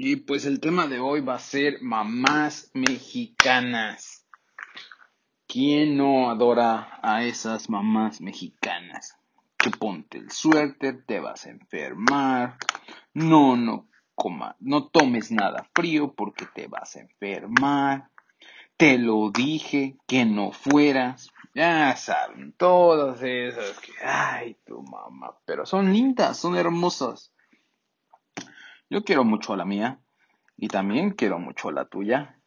Y pues el tema de hoy va a ser mamás mexicanas. ¿Quién no adora a esas mamás mexicanas? Que ponte el suéter, te vas a enfermar. No, no coma, no tomes nada frío porque te vas a enfermar. Te lo dije que no fueras. Ya saben, todas esas que, ay, tu mamá, pero son lindas, son hermosas. Yo quiero mucho a la mía y también quiero mucho a la tuya.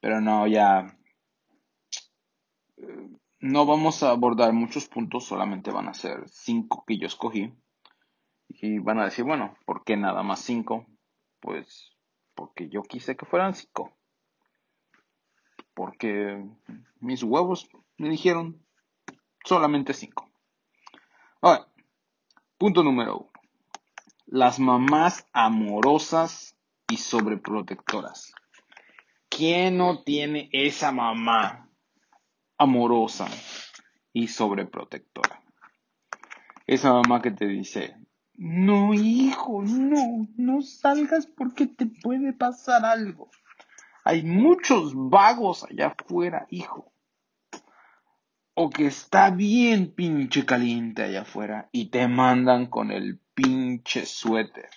Pero no, ya eh, no vamos a abordar muchos puntos, solamente van a ser cinco que yo escogí. Y van a decir, bueno, ¿por qué nada más cinco? Pues porque yo quise que fueran cinco. Porque mis huevos me dijeron solamente cinco. Ahora, punto número uno las mamás amorosas y sobreprotectoras. ¿Quién no tiene esa mamá amorosa y sobreprotectora? Esa mamá que te dice, no hijo, no, no salgas porque te puede pasar algo. Hay muchos vagos allá afuera, hijo. O que está bien pinche caliente allá afuera y te mandan con el pinche suéter.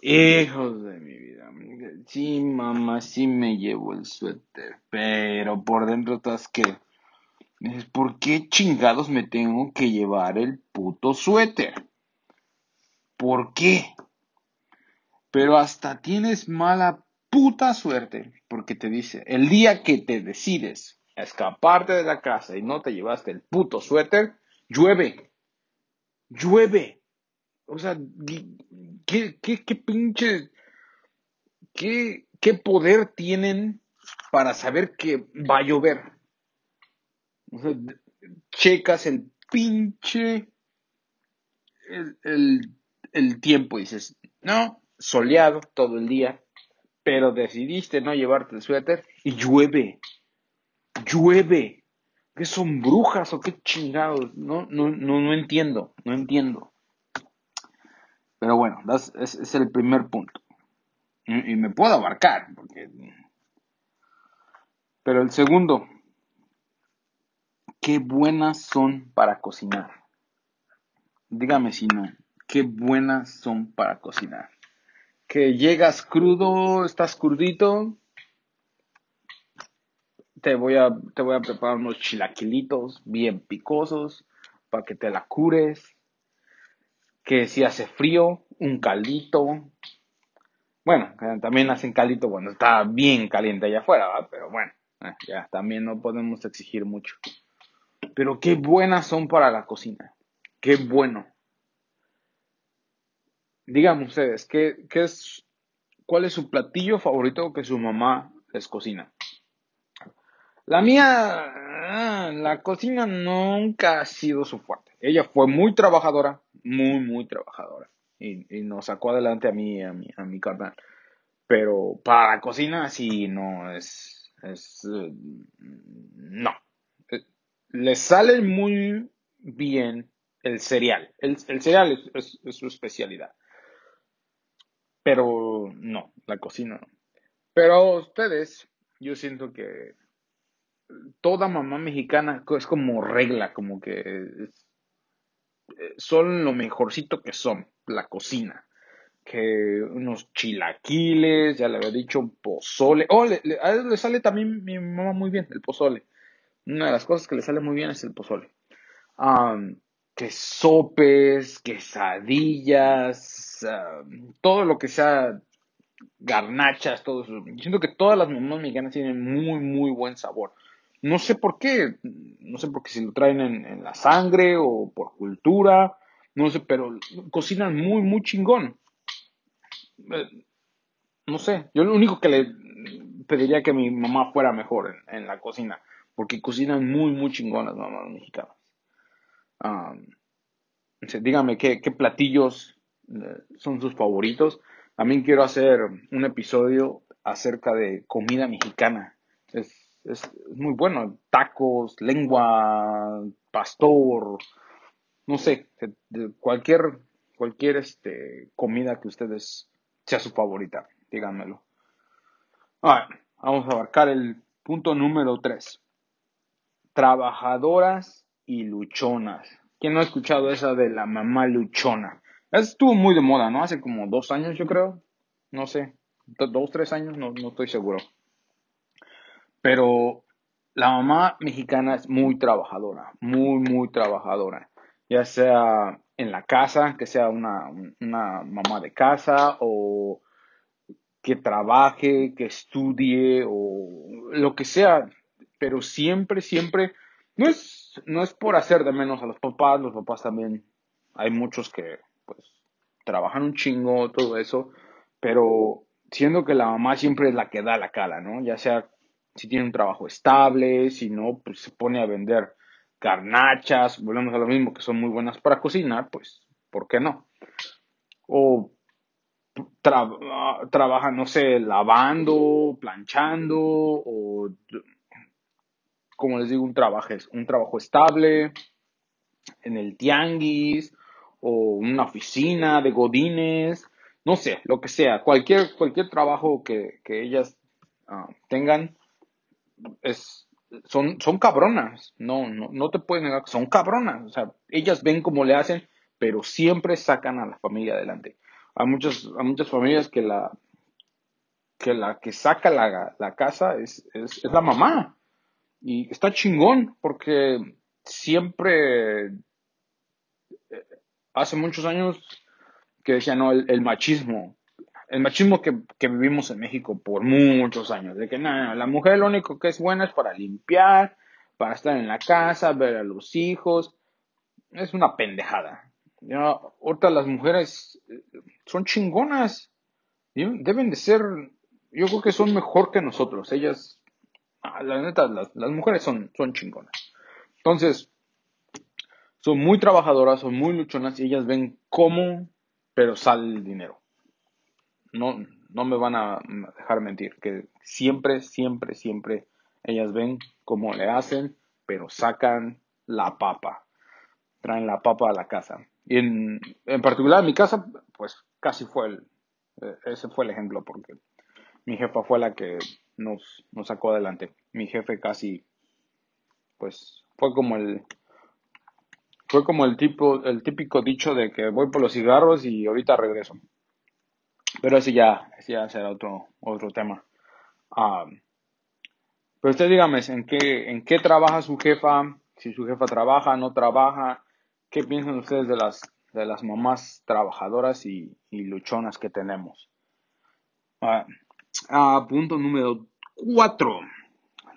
Hijos de mi vida. Sí, mamá, sí me llevo el suéter. Pero por dentro estás que. ¿Por qué chingados me tengo que llevar el puto suéter? ¿Por qué? Pero hasta tienes mala puta suerte. Porque te dice, el día que te decides a escaparte de la casa y no te llevaste el puto suéter, llueve. Llueve. O sea, ¿qué, qué, qué pinche, qué, qué poder tienen para saber que va a llover? O sea, checas el pinche, el, el, el tiempo y dices, no, soleado todo el día, pero decidiste no llevarte el suéter y llueve, llueve. ¿Qué son brujas o qué chingados? No, no, no, no entiendo, no entiendo. Pero bueno, ese es el primer punto. Y, me puedo abarcar. Pero el segundo, qué buenas son para cocinar. Dígame si no, qué buenas son para cocinar. Que llegas crudo, estás crudito, te voy a, te voy a preparar unos chilaquilitos bien picosos para que te la cures que si hace frío, un caldito. Bueno, también hacen caldito cuando está bien caliente allá afuera, pero bueno, eh, ya también no podemos exigir mucho. Pero qué buenas son para la cocina. Qué bueno. Díganme ustedes, ¿qué, qué es, ¿cuál es su platillo favorito que su mamá les cocina? La mía, ah, la cocina nunca ha sido su fuerte. Ella fue muy trabajadora, muy, muy trabajadora. Y, nos sacó adelante a mí a mi, a mi carnal. Pero para la cocina sí no es, es eh, no. Eh, le sale muy bien el cereal. El, cereal es, su especialidad. Pero no, la cocina no. Pero ustedes, yo siento que toda mamá mexicana es como regla, como que eh, son lo mejorcito que son, la cocina. Que unos chilaquiles, ya le había dicho, pozole. Oh, a él le sale también mi mamá muy bien, el pozole. Una de las cosas que le sale muy bien es el pozole. que sopes, quesadillas, todo lo que sea garnachas, todo eso. Siento que todas las mamás mexicanas tienen muy, muy buen sabor. No sé por qué, no sé por qué si lo traen en, la sangre o por cultura, no sé, pero cocinan muy, muy chingón. Eh, no sé, yo lo único que le pediría que mi mamá fuera mejor en, la cocina, porque cocinan muy, muy chingón las mamás mexicanas. dígame qué, qué platillos eh, son sus favoritos. También quiero hacer un episodio acerca de comida mexicana. Es, es, muy bueno. Tacos, lengua, pastor, no sé, cualquier, cualquier este, comida que ustedes sea su favorita, díganmelo. vamos a abarcar el punto número 3. Trabajadoras y luchonas. ¿Quién no ha escuchado esa de la mamá luchona? estuvo muy de moda, ¿no? Hace como dos años, yo creo. No sé, dos, tres años, no, no estoy seguro. Pero la mamá mexicana es muy trabajadora, muy, muy trabajadora. Ya sea en la casa, que sea una, una mamá de casa o que trabaje, que estudie o lo que sea, pero siempre, siempre, no es, no es por hacer de menos a los papás, los papás también, hay muchos que pues trabajan un chingo, todo eso, pero siendo que la mamá siempre es la que da la cara, ¿no? Ya sea si tiene un trabajo estable, si no, pues se pone a vender garnachas, volvemos a lo mismo, que son muy buenas para cocinar, pues, ¿por qué no? O trabaja, no sé, lavando, planchando, o como les digo, un trabajo, un trabajo estable en el tianguis, o una oficina de godines, no sé, lo que sea, cualquier, cualquier trabajo que, ellas ah, tengan, es, son, son cabronas, no, no, no te pueden negar que son cabronas, o sea, ellas ven cómo le hacen, pero siempre sacan a la familia adelante. Hay muchas, hay muchas familias que la que la que saca la, la casa es, es, es, la mamá. Y está chingón porque siempre, eh, hace muchos años que decían, no, el, machismo, el machismo que, que, vivimos en México por muchos años, de que nada, la mujer lo único que es buena es para limpiar, para estar en la casa, ver a los hijos, es una pendejada. Ya, ahorita las mujeres eh, son chingonas, deben de ser, yo creo que son mejor que nosotros, ellas, ah, la neta, las, las mujeres son, son chingonas. Entonces, son muy trabajadoras, son muy luchonas y ellas ven cómo, pero sale el dinero. No, no me van a dejar mentir, que siempre, siempre, siempre ellas ven cómo le hacen, pero sacan la papa, traen la papa a la casa. Y en, en particular en mi casa, pues casi fue el, eh, ese fue el ejemplo, porque mi jefa fue la que nos, nos sacó adelante. Mi jefe casi, pues, fue como el, fue como el tipo, el típico dicho de que voy por los cigarros y ahorita regreso. Pero ese ya, ya será otro, otro tema. Pero usted dígame, ¿en qué, ¿en qué trabaja su jefa? Si su jefa trabaja, no trabaja. ¿Qué piensan ustedes de las, de las mamás trabajadoras y, luchonas que tenemos? Ah, punto número cuatro.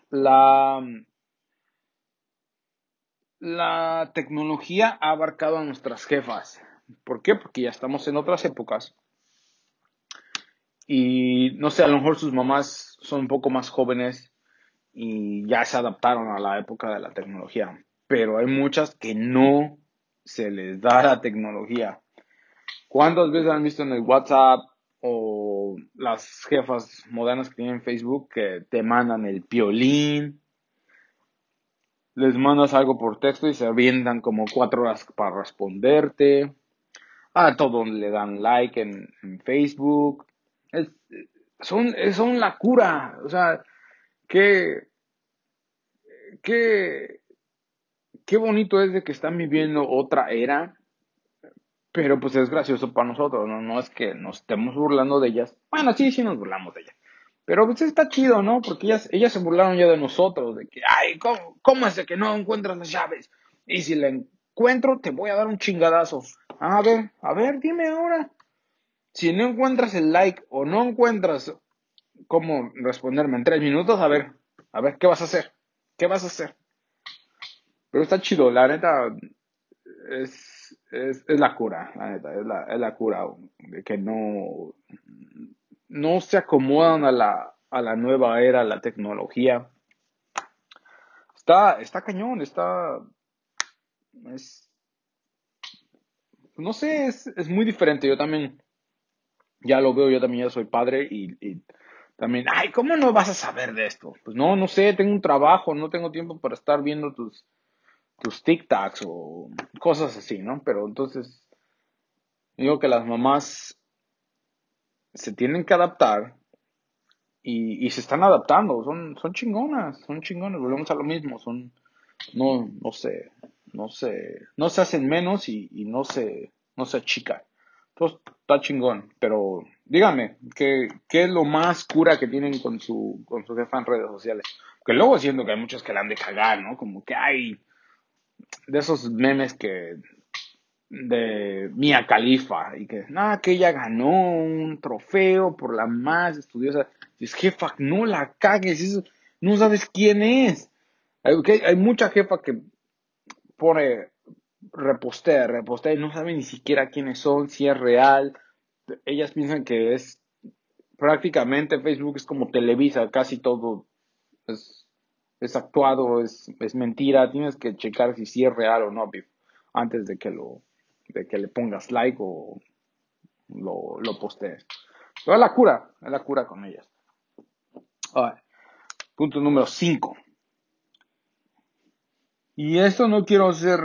La, la tecnología ha abarcado a nuestras jefas. ¿Por qué? Porque ya estamos en otras épocas. Y no sé, a lo mejor sus mamás son un poco más jóvenes y ya se adaptaron a la época de la tecnología. Pero hay muchas que no se les da la tecnología. ¿Cuántas veces han visto en el WhatsApp o las jefas modernas que tienen Facebook que te mandan el piolín, les mandas algo por texto y se avientan como cuatro horas para responderte. A todos le dan like en, Facebook. Son, son la cura. O sea, qué, qué, qué bonito es de que están viviendo otra era. Pero pues es gracioso para nosotros, ¿no? No es que nos estemos burlando de ellas. Bueno, sí, sí nos burlamos de ellas. Pero pues está chido, ¿no? Porque ellas, ellas se burlaron ya de nosotros, de que, ay, ¿cómo, ¿cómo es de que no encuentras las llaves? Y si la encuentro, te voy a dar un chingadazo. A ver, a ver, dime ahora. Si no encuentras el like o no encuentras cómo responderme en tres minutos, a ver, a ver, ¿qué vas a hacer? ¿Qué vas a hacer? Pero está chido, la neta, es, es, es la cura, la neta, es la, es la cura, de que no, no se acomodan a la, a la nueva era, a la tecnología. Está, está cañón, está, es, no sé, es, es muy diferente. Yo también, ya lo veo, yo también ya soy padre y, y, también, ay, ¿cómo no vas a saber de esto? Pues no, no sé, tengo un trabajo, no tengo tiempo para estar viendo tus, tus TikToks o cosas así, ¿no? Pero entonces, digo que las mamás se tienen que adaptar y, y se están adaptando, son, son chingonas, son chingonas, volvemos a lo mismo, son, no, no sé, no se, no se hacen menos y, y no se, no se achican. Entonces, está chingón, pero dígame, ¿qué, ¿qué es lo más cura que tienen con su, con su jefa en redes sociales? Que luego siento que hay muchos que la han de cagar, ¿no? Como que hay de esos memes que de Mia Califa y que, nada, que ella ganó un trofeo por la más estudiosa. Dices, jefa, no la cagues, no sabes quién es. Hay, hay mucha jefa que pone, repostea, repostea y no sabe ni siquiera quiénes son, si es real. Ellas piensan que es prácticamente Facebook es como Televisa, casi todo es, es actuado, es, es mentira. Tienes que checar si es real o no, antes de que lo de que le pongas like o lo, lo postees. Pero es la cura, es la cura con ellas. Punto número 5. Y esto no quiero ser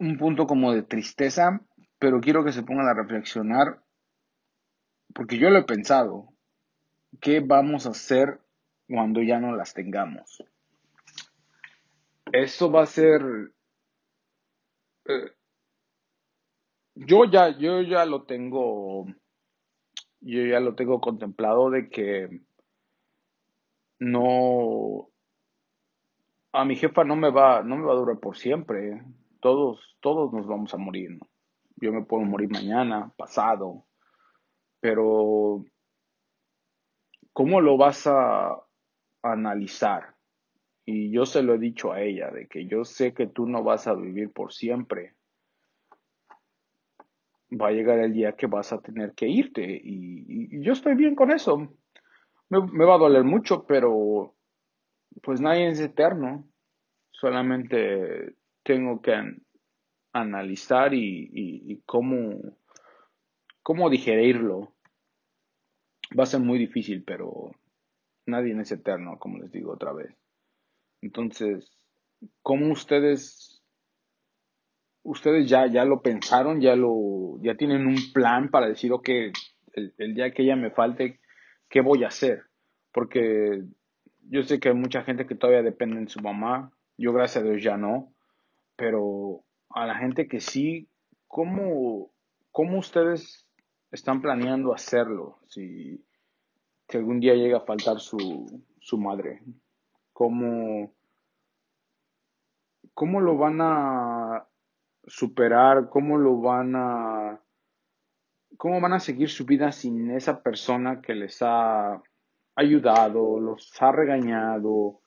un punto como de tristeza, pero quiero que se pongan a reflexionar, porque yo lo he pensado, ¿qué vamos a hacer cuando ya no las tengamos? Eso va a ser eh, yo ya, yo ya lo tengo, yo ya lo tengo contemplado de que no, a mi jefa no me va, no me va a durar por siempre. Todos, todos nos vamos a morir. Yo me puedo morir mañana, pasado, pero ¿cómo lo vas a analizar? Y yo se lo he dicho a ella, de que yo sé que tú no vas a vivir por siempre. Va a llegar el día que vas a tener que irte. Y, yo estoy bien con eso. Me, va a doler mucho, pero pues nadie es eterno. Solamente tengo que analizar y, cómo, cómo digerirlo. Va a ser muy difícil, pero nadie es eterno, como les digo otra vez. Entonces, ¿cómo ustedes, ustedes ya, ya lo pensaron, ya lo, ya tienen un plan para decir, ok, el, el día que ella me falte, ¿qué voy a hacer? Porque yo sé que hay mucha gente que todavía depende de su mamá, yo gracias a Dios ya no, pero a la gente que sí, ¿cómo, cómo ustedes están planeando hacerlo si, si algún día llega a faltar su, su madre? cómo, cómo lo van a superar, cómo lo van a, cómo van a seguir su vida sin esa persona que les ha ayudado, los ha regañado,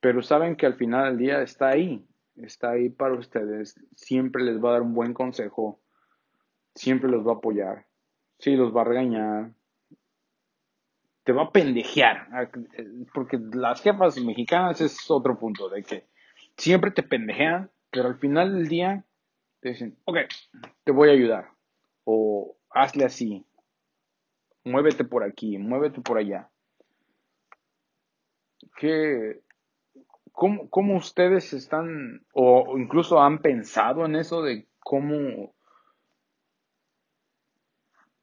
pero saben que al final del día está ahí, está ahí para ustedes, siempre les va a dar un buen consejo, siempre los va a apoyar, sí los va a regañar, te va a pendejear. Porque las jefas mexicanas es otro punto, de que siempre te pendejean, pero al final del día te dicen, ok, te voy a ayudar. O hazle así. Muévete por aquí, muévete por allá. ¿Qué, cómo, cómo ustedes están, o incluso han pensado en eso de cómo,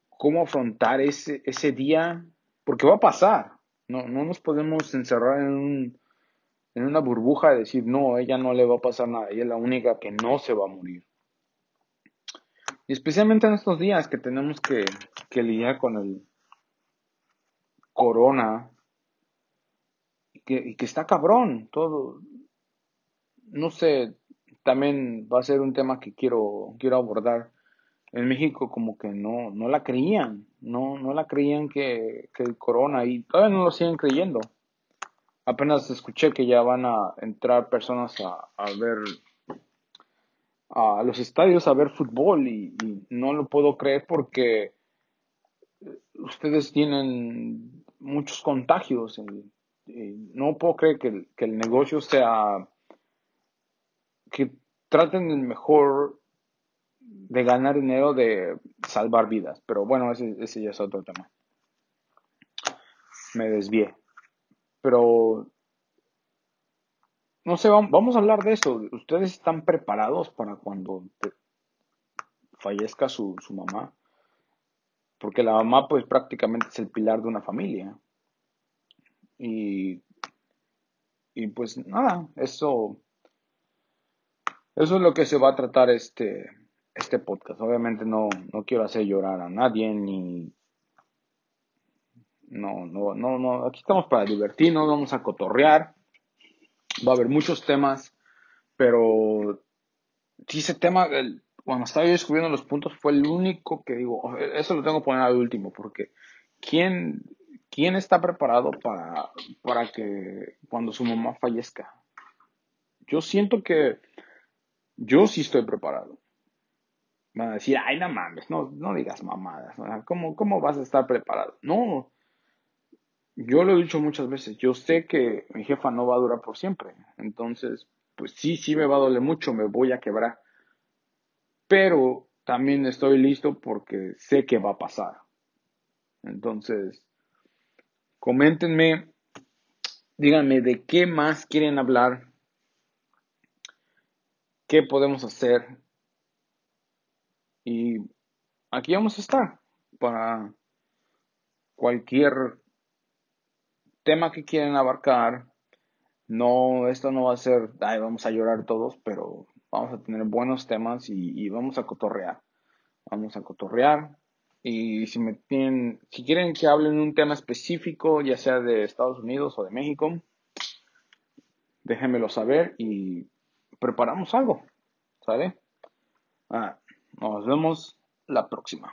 cómo afrontar ese, ese día porque va a pasar. No, no nos podemos encerrar en, un, en una burbuja de decir, no, ella no le va a pasar nada, ella es la única que no se va a morir. Y especialmente en estos días que tenemos que, que lidiar con el corona y que, y que está cabrón, todo. No sé, también va a ser un tema que quiero, quiero abordar en México como que no, no la creían, no, no la creían que, el corona y todavía no lo siguen creyendo. Apenas escuché que ya van a entrar personas a, a ver a los estadios a ver fútbol y, no lo puedo creer porque ustedes tienen muchos contagios y, no puedo creer que el, que el negocio sea que traten el mejor de ganar dinero, de salvar vidas. Pero bueno, ese, ese ya es otro tema. Me desvié. Pero, no sé, vamos a hablar de eso. ¿Ustedes están preparados para cuando fallezca su, su mamá? Porque la mamá pues prácticamente es el pilar de una familia. Y, y pues nada, eso, eso es lo que se va a tratar este, este podcast. Obviamente no, no quiero hacer llorar a nadie ni... No, no, no, no. Aquí estamos para divertirnos, vamos a cotorrear. Va a haber muchos temas, pero si ese tema, cuando estaba yo descubriendo los puntos, fue el único que digo, eso lo tengo que poner al último, porque ¿quién, quién está preparado para, para que cuando su mamá fallezca? Yo siento que yo sí estoy preparado. Van a decir, ay, no mames, no, no digas mamadas. ¿Cómo, ¿Cómo vas a estar preparado? No, yo lo he dicho muchas veces, yo sé que mi jefa no va a durar por siempre. Entonces, pues sí, sí me va a doler mucho, me voy a quebrar. Pero también estoy listo porque sé que va a pasar. Entonces, coméntenme, díganme de qué más quieren hablar, qué podemos hacer y aquí vamos a estar para cualquier tema que quieran abarcar. No, esto no va a ser, ay, vamos a llorar todos, pero vamos a tener buenos temas y, vamos a cotorrear. Vamos a cotorrear. Y si me tienen, si quieren que hablen un tema específico, ya sea de Estados Unidos o de México, déjenmelo saber y preparamos algo. ¿Sale? Ah, nos vemos la próxima.